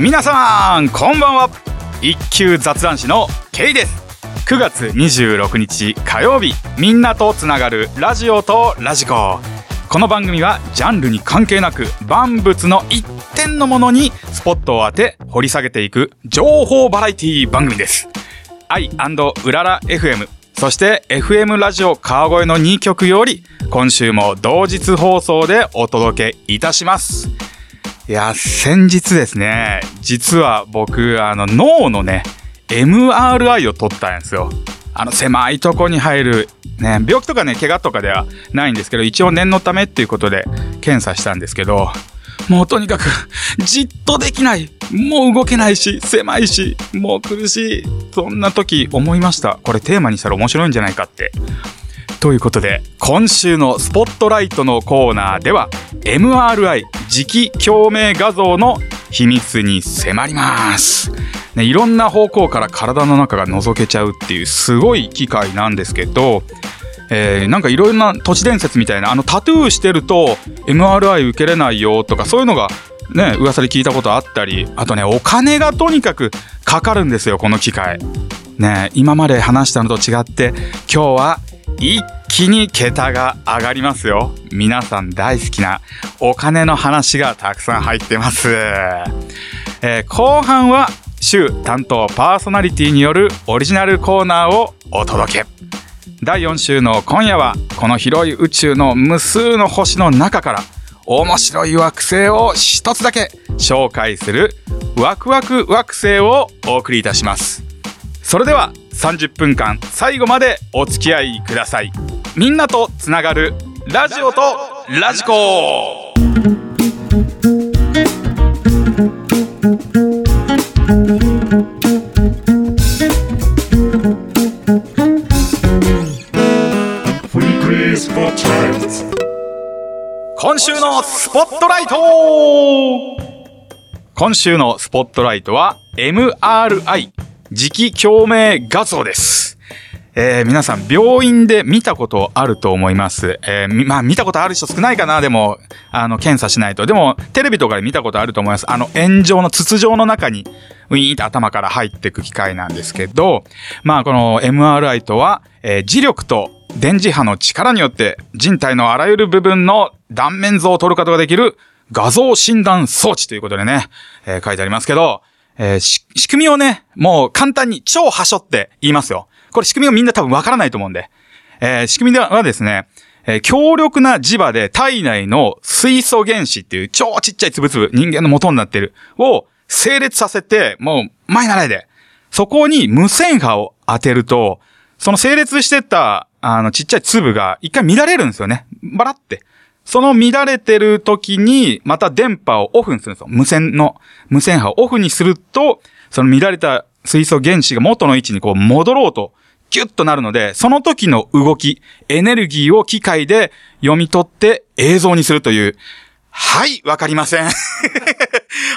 皆さんこんばんは。一級雑談師のケイです。9月26日火曜日みんなとつながるラジオとラジコ。この番組はジャンルに関係なく万物の一点のものにスポットを当て掘り下げていく情報バラエティ番組です。愛うらら FM そして FM ラジオ川越の2曲より今週も同日放送でお届けいたします。いや、先日ですね、実は僕、あの、脳のね、MRI を取ったんですよ。あの、狭いとこに入る、ね、病気とかね、怪我とかではないんですけど、一応念のためっていうことで検査したんですけど、もうとにかく、じっとできない。もう動けないし、狭いし、もう苦しい。そんな時思いました。これテーマにしたら面白いんじゃないかって。ということで今週のスポットライトのコーナーでは MRI 磁気共鳴画像の秘密に迫りますね、いろんな方向から体の中が覗けちゃうっていうすごい機械なんですけど、えー、なんかいろんな都市伝説みたいなあのタトゥーしてると MRI 受けれないよとかそういうのがね噂で聞いたことあったりあとねお金がとにかくかかるんですよこの機械。ね今まで話したのと違って今日は一気に桁が上がりますよ。皆さん大好きなお金の話がたくさん入ってます。えー、後半は週担当パーソナリティによるオリジナルコーナーをお届け。第4週の今夜はこの広い宇宙の無数の星の中から面白い惑星を一つだけ紹介するワクワク惑星をお送りいたします。それでは30分間最後までお付き合いください。みんなとつながるラジオとラジコ。今週のスポットライト。今週のスポットライトは MRI 磁気共鳴画像です。えー、皆さん、病院で見たことあると思います。えー、まあ、見たことある人少ないかな、でも、あの、検査しないと。でも、テレビとかで見たことあると思います。あの、炎上の筒状の中に、ウィーンって頭から入っていく機械なんですけど、まあ、この MRI とは、えー、磁力と電磁波の力によって人体のあらゆる部分の断面図を取ることができる画像診断装置ということでね、えー、書いてありますけど、えー、仕組みをね、もう簡単に超はしょって言いますよ。これ仕組みをみんな多分わからないと思うんで。えー、仕組みではですね、えー、強力な磁場で体内の水素原子っていう超ちっちゃいつぶつぶ、人間の元になってる、を整列させて、もう前習いで、そこに無線波を当てると、その整列してた、あの、ちっちゃい粒が一回乱れるんですよね。バラって。その乱れてる時に、また電波をオフにするんですよ。無線の、無線波をオフにすると、その乱れた水素原子が元の位置にこう戻ろうと、キュッとなるので、その時の動き、エネルギーを機械で読み取って映像にするという、はい、わかりません。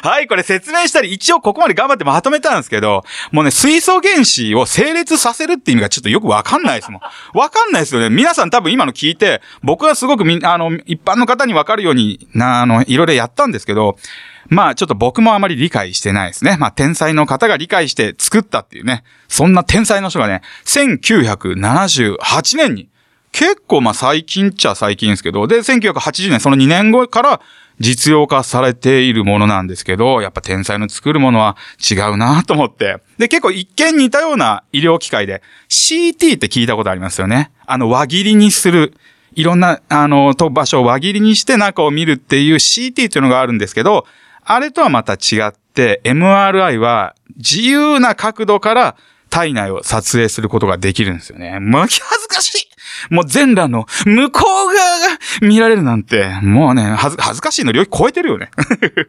はい、これ説明したり、一応ここまで頑張ってまとめたんですけど、もうね、水素原子を整列させるって意味がちょっとよくわかんないですもん。わかんないですよね。皆さん多分今の聞いて、僕はすごくみ、あの、一般の方にわかるように、な、あの、いろいろやったんですけど、まあちょっと僕もあまり理解してないですね。まあ天才の方が理解して作ったっていうね。そんな天才の人がね、1978年に結構まあ最近っちゃ最近ですけど、で、1980年、その2年後から実用化されているものなんですけど、やっぱ天才の作るものは違うなと思って。で、結構一見似たような医療機械で、CT って聞いたことありますよね。あの、輪切りにする。いろんな、あの、と場所を輪切りにして中を見るっていう CT っていうのがあるんですけど、あれとはまた違って、MRI は自由な角度から体内を撮影することができるんですよね。もう恥ずかしいもう全裸の向こう側が見られるなんて、もうね、恥ず恥ずかしいの領域超えてるよね。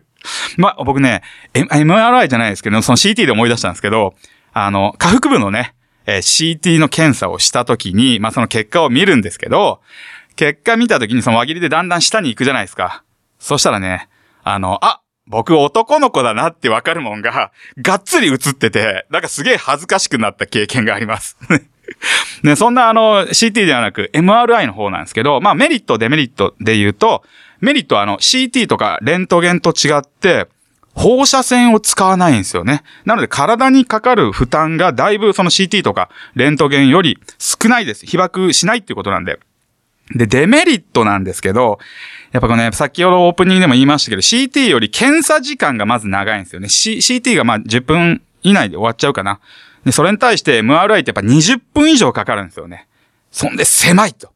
まあ、僕ね、M- MRI じゃないですけど、その CT で思い出したんですけど、あの、下腹部のね、えー CT の検査をしたときに、まあその結果を見るんですけど、結果見たときにその輪切りでだんだん下に行くじゃないですか。そしたらね、あの、あ僕男の子だなってわかるもんが、がっつり映ってて、なんかすげえ恥ずかしくなった経験があります。ね、そんなあの CT ではなく MRI の方なんですけど、まあメリット、デメリットで言うと、メリットはあの CT とかレントゲンと違って、放射線を使わないんですよね。なので体にかかる負担がだいぶその CT とかレントゲンより少ないです。被爆しないっていうことなんで。で、デメリットなんですけど、やっぱこのね、先ほどオープニングでも言いましたけど、CT より検査時間がまず長いんですよね。C、CT がまあ10分以内で終わっちゃうかな。で、それに対して MRI ってやっぱ20分以上かかるんですよね。そんで狭いと。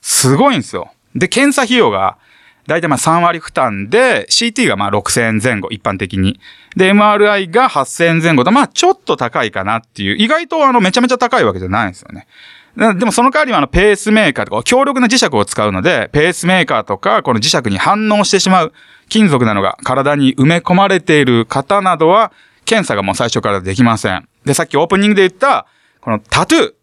すごいんですよ。で、検査費用が、だいたいまあ3割負担で、CT がまあ6000円前後、一般的に。で、MRI が8000円前後と、まあちょっと高いかなっていう、意外とあのめちゃめちゃ高いわけじゃないんですよね。でもその代わりはあのペースメーカーとか強力な磁石を使うので、ペースメーカーとかこの磁石に反応してしまう金属なのが体に埋め込まれている方などは、検査がもう最初からできません。で、さっきオープニングで言った、このタトゥー。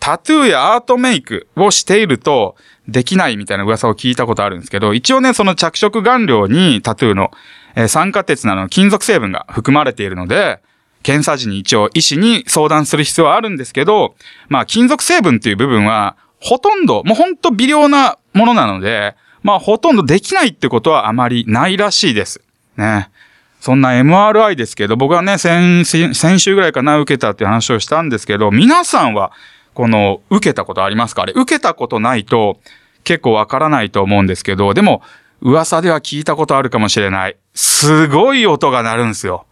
タトゥーやアートメイクをしているとできないみたいな噂を聞いたことあるんですけど、一応ね、その着色顔料にタトゥーの、え酸化鉄などの金属成分が含まれているので、検査時に一応医師に相談する必要はあるんですけど、まあ金属成分っていう部分はほとんど、もうほんと微量なものなので、まあほとんどできないってことはあまりないらしいです。ね。そんな MRI ですけど、僕はね、先、先週ぐらいかな、受けたっていう話をしたんですけど、皆さんは、この、受けたことありますか？あれ、受けたことないと、結構わからないと思うんですけど、でも、噂では聞いたことあるかもしれない。すごい音が鳴るんですよ。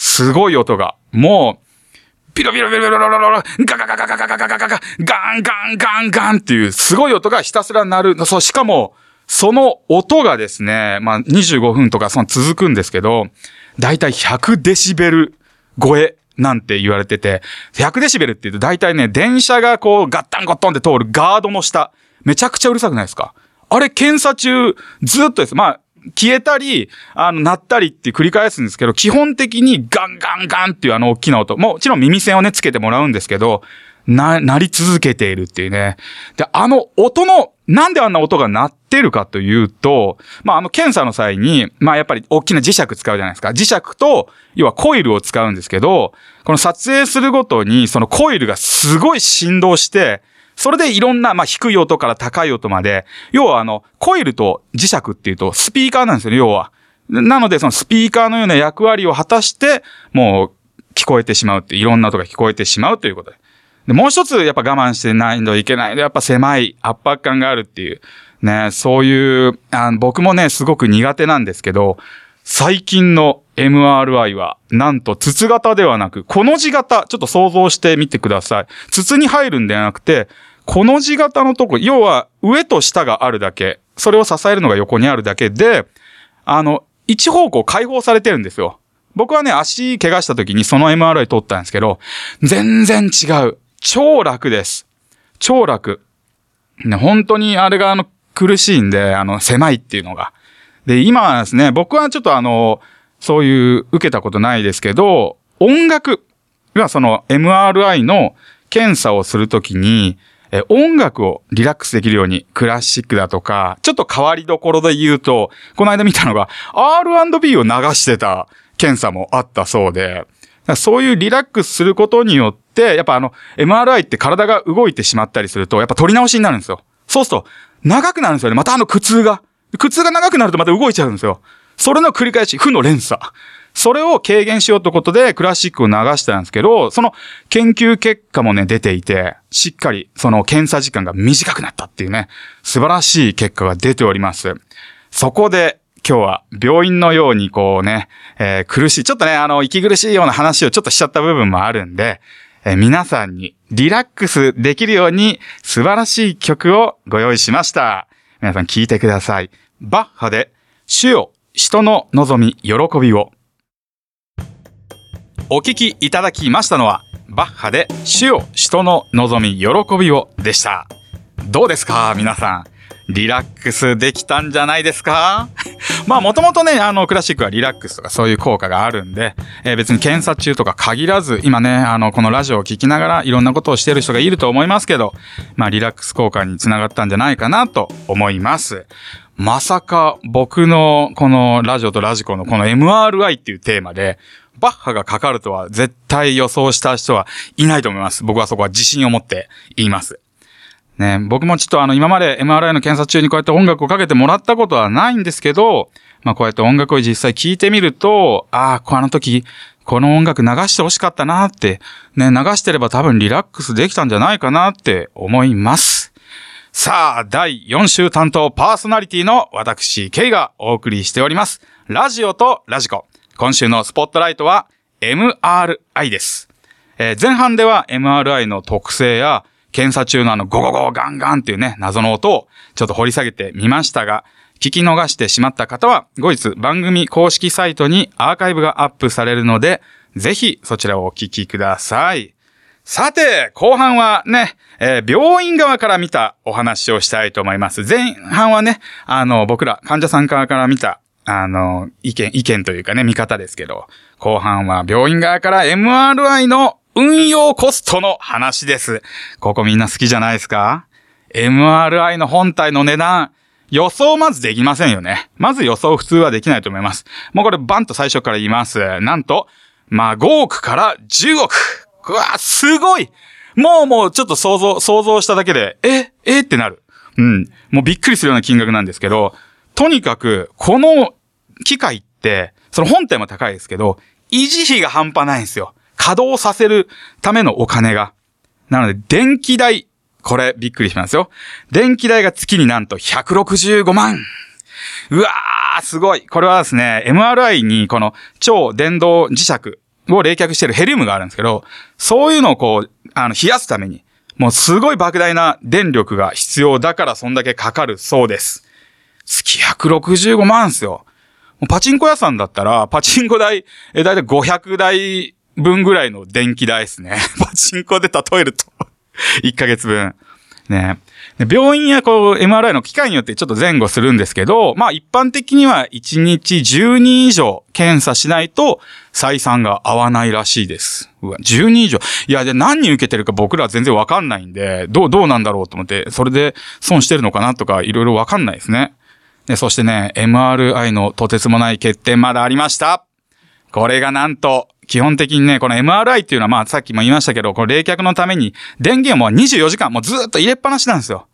すごい音が。もう、ピロピロピロピロピロピロピロガガガガガガガガガガガガンガンガンガンっていうすごい音がひたすら鳴る。そう、しかも、その音がですね、まあ、25分とかその続くんですけど、だいたい100デシベル超えなんて言われてて、100デシベルって言うとだいたいね、電車がこうガッタンゴットンって通るガードの下、めちゃくちゃうるさくないですかあれ検査中、ずっとです。まあ、消えたり、あの、鳴ったりって繰り返すんですけど、基本的にガンガンガンっていうあの大きな音、もちろん耳栓をね、つけてもらうんですけど、な、鳴り続けているっていうね。で、あの音の、なんであんな音が鳴ってるかというと、まあ、あの検査の際に、まあ、やっぱり大きな磁石使うじゃないですか。磁石と、要はコイルを使うんですけど、この撮影するごとに、そのコイルがすごい振動して、それでいろんな、まあ、低い音から高い音まで、要はあの、コイルと磁石っていうと、スピーカーなんですよね、要は。なので、そのスピーカーのような役割を果たして、もう、聞こえてしまうって、いろんな音が聞こえてしまうということで。で、もう一つ、やっぱ我慢してないといけない。やっぱ狭い圧迫感があるっていう。ね、そういう、あ僕もね、すごく苦手なんですけど、最近の MRI は、なんと筒型ではなく、この字型、ちょっと想像してみてください。筒に入るんではなくて、この字型のとこ、要は上と下があるだけ、それを支えるのが横にあるだけで、あの、一方向開放されてるんですよ。僕はね、足怪我した時にその MRI 取ったんですけど、全然違う。超楽です。超楽。ね、本当にあれがあの、苦しいんで、あの、狭いっていうのが。で、今はですね、僕はちょっとあの、そういう受けたことないですけど、音楽、要はその MRI の検査をするときに、え音楽をリラックスできるように、クラシックだとか、ちょっと変わりどころで言うと、この間見たのが R&B を流してた検査もあったそうで、そういうリラックスすることによって、やっぱあの、MRI って体が動いてしまったりすると、やっぱ取り直しになるんですよ。そうすると、長くなるんですよね。またあの苦痛が。苦痛が長くなるとまた動いちゃうんですよ。それの繰り返し、負の連鎖。それを軽減しようということで、クラシックを流したんですけど、その研究結果もね、出ていて、しっかり、その検査時間が短くなったっていうね、素晴らしい結果が出ております。そこで、今日は病院のようにこうね、えー苦しい、ちょっとね、あの、息苦しいような話をちょっとしちゃった部分もあるんで、えー皆さんにリラックスできるように素晴らしい曲をご用意しました。皆さん聞いてください。バッハで、主よ、人の望み、喜びを。お聞きいただきましたのは、バッハで主よ人の望み喜びをでした。どうですか皆さん。リラックスできたんじゃないですか？まあもともとね、あのクラシックはリラックスとかそういう効果があるんで、えー別に検査中とか限らず、今ね、あのこのラジオを聞きながらいろんなことをしてる人がいると思いますけど、まあリラックス効果につながったんじゃないかなと思います。まさか僕のこのラジオとラジコのこの MRI っていうテーマで、バッハがかかるとは絶対予想した人はいないと思います。僕はそこは自信を持って言います。ね、僕もちょっとあの今まで MRI の検査中にこうやって音楽をかけてもらったことはないんですけど、まあこうやって音楽を実際聴いてみると、ああ、この時、この音楽流してほしかったなって、ね、流してれば多分リラックスできたんじゃないかなって思います。さあ、第4週担当パーソナリティの私、ケイがお送りしております。ラジオとラジコ。今週のスポットライトは MRI です。えー前半では MRI の特性や検査中のあのゴゴゴガンガンっていうね、謎の音をちょっと掘り下げてみましたが、聞き逃してしまった方は、後日番組公式サイトにアーカイブがアップされるので、ぜひそちらをお聞きください。さて、後半はね、えー病院側から見たお話をしたいと思います。前半はね、あの、僕ら患者さん側から見た、あの、意見、意見というかね、見方ですけど、後半は病院側から MRI の運用コストの話です。ここみんな好きじゃないですか ?MRI の本体の値段、予想まずできませんよね。まず予想普通はできないと思います。もうこれバンと最初から言います。なんと、まあ5億から10億。うわ、すごいもうもうちょっと想像、想像しただけで、ええってなる。うん。もうびっくりするような金額なんですけど、とにかく、この機械って、その本体も高いですけど、維持費が半端ないんですよ。稼働させるためのお金が。なので、電気代、これびっくりしますよ。電気代が月になんと165万。うわー、すごい。これはですね、MRI にこの超電動磁石を冷却してるヘリウムがあるんですけど、そういうのをこう、あの、冷やすために、もうすごい莫大な電力が必要だからそんだけかかるそうです。月165万ですよ。パチンコ屋さんだったら、パチンコ代、え、だいたい500台分ぐらいの電気代ですね。パチンコで例えると。1ヶ月分。ね。で病院やこう MRI の機械によってちょっと前後するんですけど、まあ一般的には1日10人以上検査しないと採算が合わないらしいです。うわ、10人以上。いや、で何人受けてるか僕らは全然わかんないんで、どう、どうなんだろうと思って、それで損してるのかなとかいろいろわかんないですね。で、そしてね、MRI のとてつもない欠点まだありました。これがなんと、基本的にね、この MRI っていうのはまあさっきも言いましたけど、この冷却のために電源も24時間もうずっと入れっぱなしなんですよ。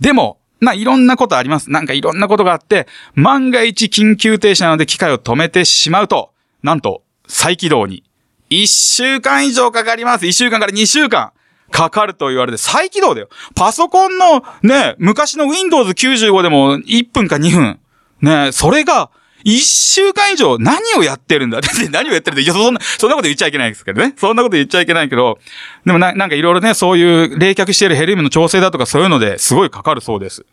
でも、な、いろんなことあります。なんかいろんなことがあって、万が一緊急停止なので機械を止めてしまうと、なんと、再起動に、1週間以上かかります。1週間から2週間かかると言われて、再起動だよ。パソコンのね、昔の Windows 95でも1分か2分。ね、それが、一週間以上何をやってるんだって 何をやってるんだいや、そんな、そんなこと言っちゃいけないですけどね。そんなこと言っちゃいけないけど、でもな、なんかいろいろね、そういう冷却しているヘリウムの調整だとかそういうのですごいかかるそうです。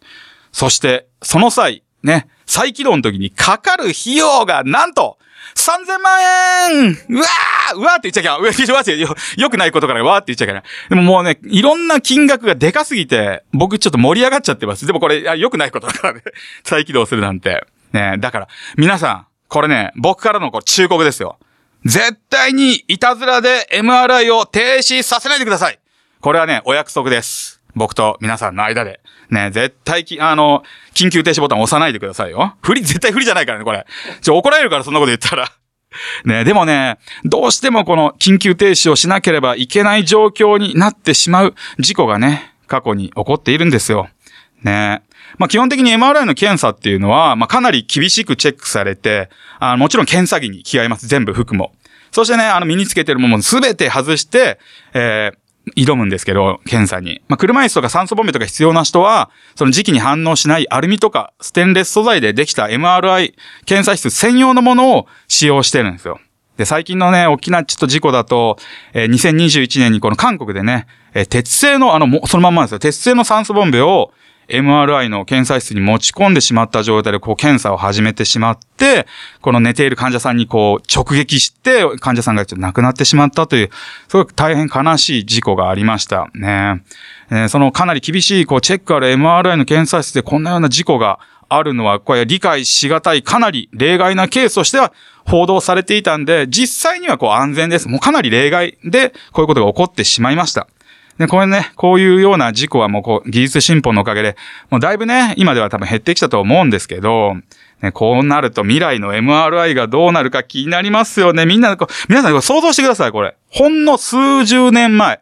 そして、その際、ね、再起動の時にかかる費用がなんと、3000万円うわーうわーって言っちゃいけない。うわーってよよくないことからわーって言っちゃいけない。でももうね、いろんな金額がでかすぎて、僕ちょっと盛り上がっちゃってます。でもこれ、よくないことだからね。再起動するなんて。ね、だから、皆さん、これね、僕からのこれ忠告ですよ。絶対にいたずらで MRI を停止させないでください。これはね、お約束です。僕と皆さんの間で。ね、絶対き、あの、緊急停止ボタン押さないでくださいよ。不利、絶対不利じゃないからね、これ。ちょ、怒られるから、そんなこと言ったら。ね、でもね、どうしてもこの緊急停止をしなければいけない状況になってしまう事故がね、過去に起こっているんですよ。ねまあ基本的に MRI の検査っていうのは、まあかなり厳しくチェックされて、あもちろん検査着に着替えます。全部服も。そしてね、あの身につけてるものすべて外して、えー挑むんですけど、検査に。まあ、車椅子とか酸素ボンベとか必要な人は、その時期に反応しないアルミとかステンレス素材でできた MRI 検査室専用のものを使用してるんですよ。で、最近のね、大きなちょっと事故だと、えー2021年にこの韓国でね、えー鉄製の、あの、もそのまんまですよ。鉄製の酸素ボンベを、MRI の検査室に持ち込んでしまった状態でこう検査を始めてしまって、この寝ている患者さんにこう直撃して患者さんが亡くなってしまったという、すごく大変悲しい事故がありましたね。えーそのかなり厳しいこうチェックある MRI の検査室でこんなような事故があるのは、これ理解しがたいかなり例外なケースとしては報道されていたんで、実際にはこう安全です。もうかなり例外でこういうことが起こってしまいました。で、これね、こういうような事故はもうこう、技術進歩のおかげで、もうだいぶね、今では多分減ってきたと思うんですけど、ね、こうなると未来の MRI がどうなるか気になりますよね。みんなこう、皆さん想像してください、これ。ほんの数十年前。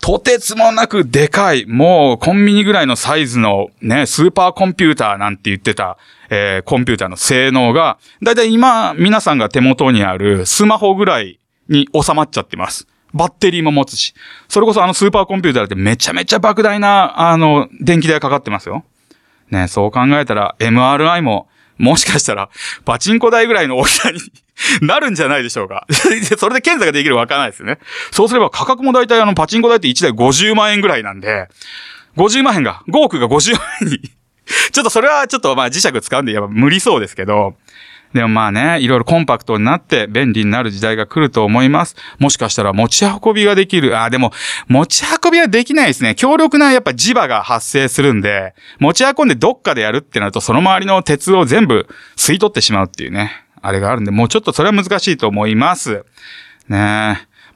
とてつもなくでかい、もうコンビニぐらいのサイズのね、スーパーコンピューターなんて言ってた、えーコンピューターの性能が、だいたい今、皆さんが手元にあるスマホぐらいに収まっちゃってます。バッテリーも持つし。それこそあのスーパーコンピューターってめちゃめちゃ莫大な、あの、電気代かかってますよ。ね、そう考えたら MRI も、もしかしたら、パチンコ台ぐらいの大きさに なるんじゃないでしょうか。それで検査ができるわからないですよね。そうすれば価格も大体あの、パチンコ台って1台50万円ぐらいなんで、50万円が、5億が50万円に ちょっとそれはちょっとまあ磁石使うんでやっぱ無理そうですけど、でもまあね、いろいろコンパクトになって便利になる時代が来ると思います。もしかしたら持ち運びができる。ああ、でも持ち運びはできないですね。強力なやっぱ磁場が発生するんで、持ち運んでどっかでやるってなるとその周りの鉄を全部吸い取ってしまうっていうね。あれがあるんで、もうちょっとそれは難しいと思います。ねえ。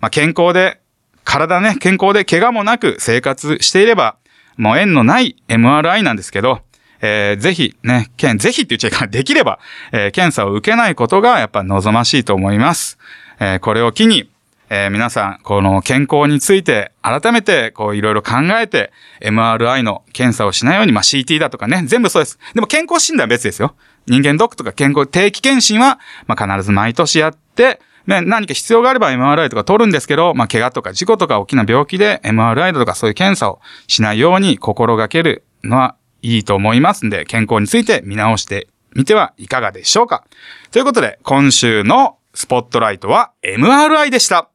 まあ健康で、体ね、健康で怪我もなく生活していれば、もう縁のない MRI なんですけど、えーぜひね、けんぜひって言っちゃいかん。できれば、えー検査を受けないことがやっぱ望ましいと思います。えーこれを機に、えー皆さん、この健康について改めてこういろいろ考えて MRI の検査をしないように、まあ CT だとかね、全部そうです。でも健康診断は別ですよ。人間ドックとか健康定期検診は、まあ必ず毎年やって、ね、何か必要があれば MRI とか取るんですけど、まあ、怪我とか事故とか大きな病気で MRI だとかそういう検査をしないように心がけるのはいいと思いますんで、健康について見直してみてはいかがでしょうか。ということで、今週のスポットライトは MRI でした。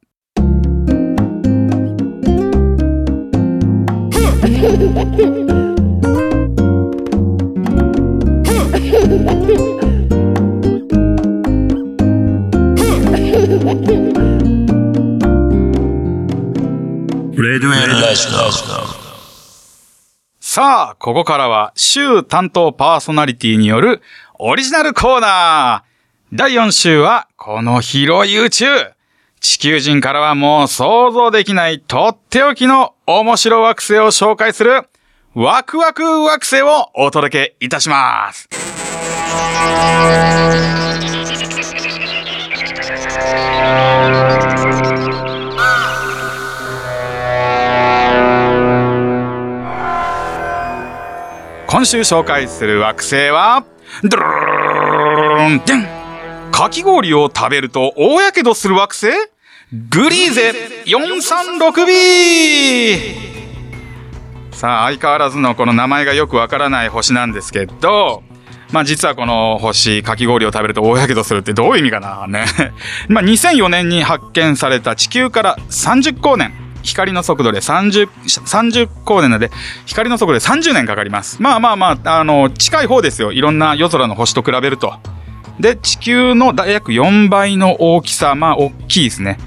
レデュエルラジさあ、ここからは週担当パーソナリティによるオリジナルコーナー。第4週はこの広い宇宙。地球人からはもう想像できないとっておきの面白惑星を紹介するワクワク惑星をお届けいたします。今週紹介する惑星は、ドゥルルルルルンデンかき氷を食べると大やけどする惑星グリーゼ 436b! さあ、相変わらずのこの名前がよくわからない星なんですけど、まあ実はこの星、かき氷を食べると大やけどするってどういう意味かなね。まあ2004年に発見された地球から30光年。光の速度で30、30光年なので、光の速度で30年かかります。まあまあまあ、あの、近い方ですよ。いろんな夜空の星と比べると。で、地球の約4倍の大きさ、まあ、大きいですね。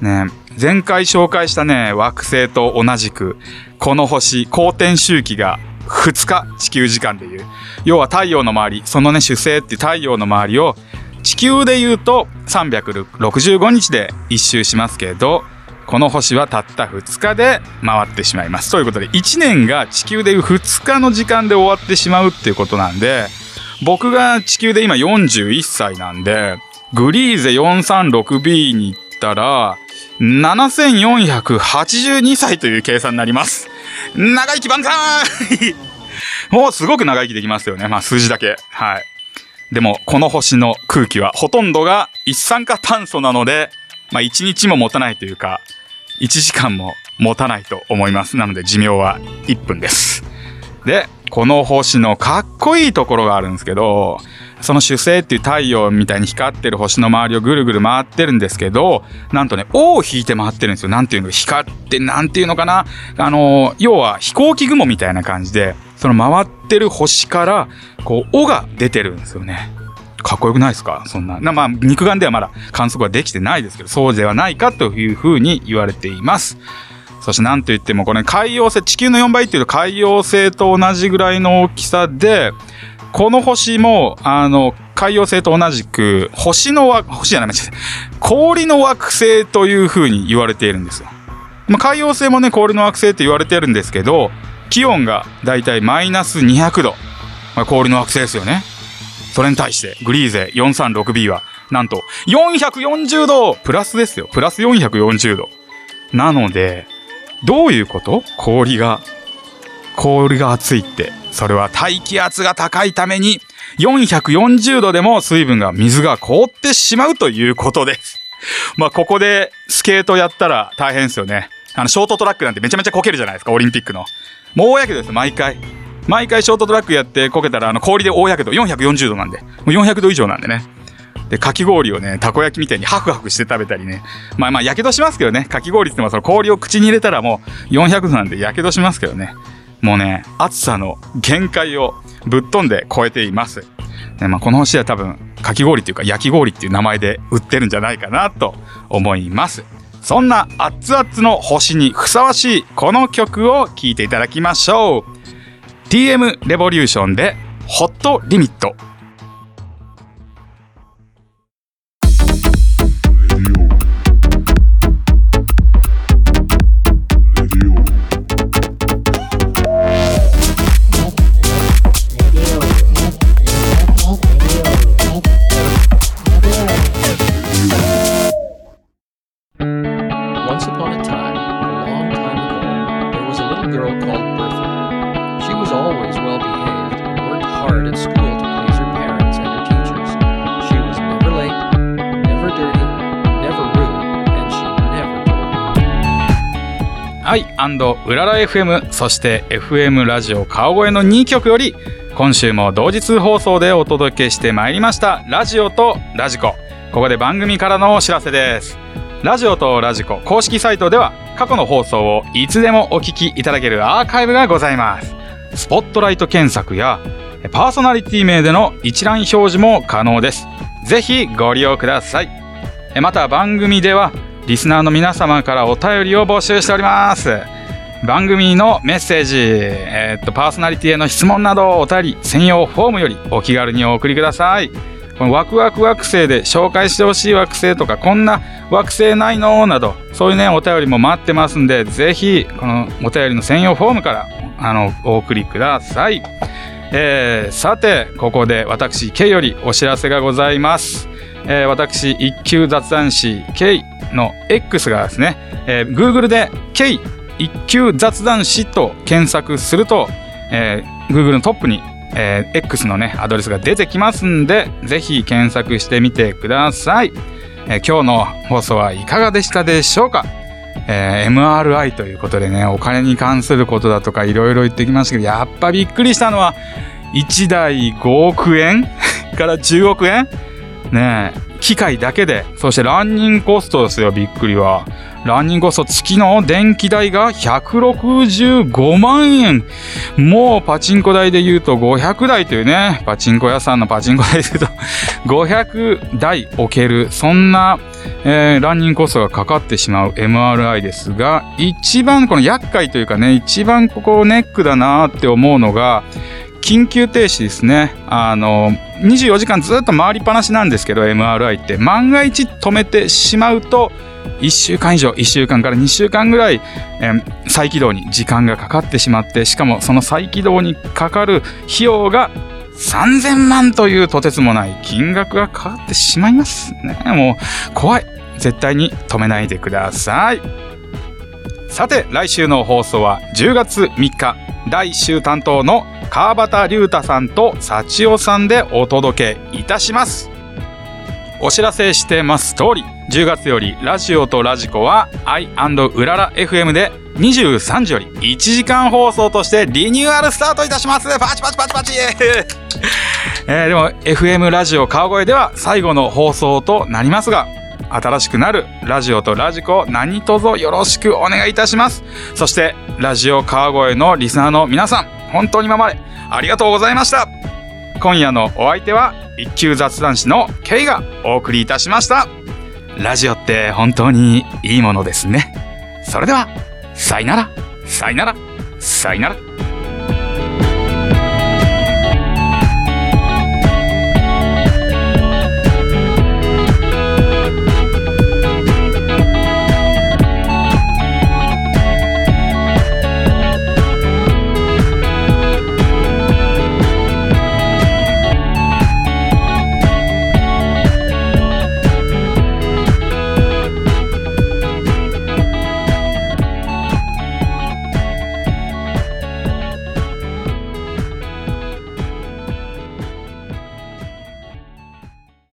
ね、前回紹介したね、惑星と同じく、この星、公転周期が2日、地球時間でいう。要は太陽の周り、そのね、主星って太陽の周りを、地球で言うと365日で一周しますけど、この星はたった2日で回ってしまいます。ということで、1年が地球でいう2日の時間で終わってしまうっていうことなんで、僕が地球で今41歳なんで、グリーゼ 436b に行ったら、7482歳という計算になります。長生き万歳 もうすごく長生きできますよね。まあ数字だけ。はい。でも、この星の空気はほとんどが一酸化炭素なので、まあ1日も持たないというか、1時間も持たないと思います。なので寿命は1分です。で、この星のかっこいいところがあるんですけど、その主星っていう太陽みたいに光ってる星の周りをぐるぐる回ってるんですけど、なんとね、尾を引いて回ってるんですよ。なんていうの光って、なんていうのかな。あの、要は飛行機雲みたいな感じで、その回っってる星から、こう、尾が出てるんですよね。かっこよくないですか？そんな。なまあ、肉眼ではまだ観測はできてないですけど、そうではないかというふうに言われています。そしてなんといっても、これ海洋星、地球の4倍っていうと海洋星と同じぐらいの大きさで、この星も、あの、海洋星と同じく、星の惑、星じゃない、間違えた氷の惑星というふうに言われているんですよ。まあ、海洋星もね、氷の惑星って言われてるんですけど、気温がだいたいマイナス200度。まあ、氷の惑星ですよね。それに対して、グリーゼ 436B は、なんと、440度プラスですよ。プラス440度。なので、どういうこと？氷が、氷が熱いって。それは大気圧が高いために、440度でも水分が、水が凍ってしまうということです。まあ、ここでスケートやったら大変ですよね。あの、ショートトラックなんてめちゃめちゃこけるじゃないですか、オリンピックの。もうやけどです、毎回。毎回ショートトラックやってこけたら、あの、氷で大やけど、440度なんで。もう400度以上なんでね。で、かき氷をね、たこ焼きみたいにハフハフして食べたりね。まあまあ、やけどしますけどね。かき氷って言ってもその氷を口に入れたらもう400度なんでやけどしますけどね。もうね、暑さの限界をぶっ飛んで超えています。ねまあ、この星は多分、かき氷っていうか焼き氷っていう名前で売ってるんじゃないかなと思います。そんな熱々の星にふさわしいこの曲を聴いていただきましょう。TM レボリューションでホットリミット。うらら FM、そして FM ラジオ川越の2曲より、今週も同日放送でお届けしてまいりました、ラジオとラジコ。ここで番組からのお知らせです。ラジオとラジコ公式サイトでは、過去の放送をいつでもお聞きいただけるアーカイブがございます。スポットライト検索や、パーソナリティ名での一覧表示も可能です。ぜひご利用ください。また番組ではリスナーの皆様からお便りを募集しております。番組のメッセージ、えーっとパーソナリティへの質問などお便り専用フォームよりお気軽にお送りください。このワクワク惑星で紹介してほしい惑星とかこんな惑星ないの？などそういうねお便りも待ってますんでぜひこのお便りの専用フォームからあのお送りください。えーさてここで私 K よりお知らせがございます、えー私一級雑談師 K の X がですね、えー Google で K 一級雑談師と検索すると、えー Google のトップに、えー X のねアドレスが出てきますんでぜひ検索してみてください、えー今日の放送はいかがでしたでしょうか？えー MRI ということでね、お金に関することだとかいろいろ言ってきましたけど、やっぱびっくりしたのは、1台5億円 から10億円？ねえ、機械だけで、そしてランニングコストですよ、びっくりは。ランニングコスト月の電気代が165万円。もうパチンコ台で言うと500台というね、パチンコ屋さんのパチンコ台で言うと 500台置ける、そんな、えーランニングコストがかかってしまう MRI ですが、一番この厄介というかね、一番ここネックだなって思うのが、緊急停止ですね。あの、24時間ずっと回りっぱなしなんですけど、MRI って。万が一止めてしまうと、1週間以上、1週間から2週間ぐらい、えー再起動に時間がかかってしまって、しかもその再起動にかかる費用が3000万というとてつもない金額がかかってしまいますね。もう怖い。絶対に止めないでください。さて、来週の放送は10月3日、第1週担当の川端龍太さんと幸代さんでお届けいたします。お知らせしてます通り、10月よりラジオとラジコは i& うらら FM で23時より1時間放送としてリニューアルスタートいたしますパチパチパチパチ えーでも FM ラジオ川越では最後の放送となりますが、新しくなるラジオとラジコを何卒よろしくお願いいたします。そして、ラジオ川越のリスナーの皆さん、本当に今までありがとうございました。今夜のお相手は一級雑談師の K がお送りいたしました。ラジオって本当にいいものですね。それではさよならさよならさよなら。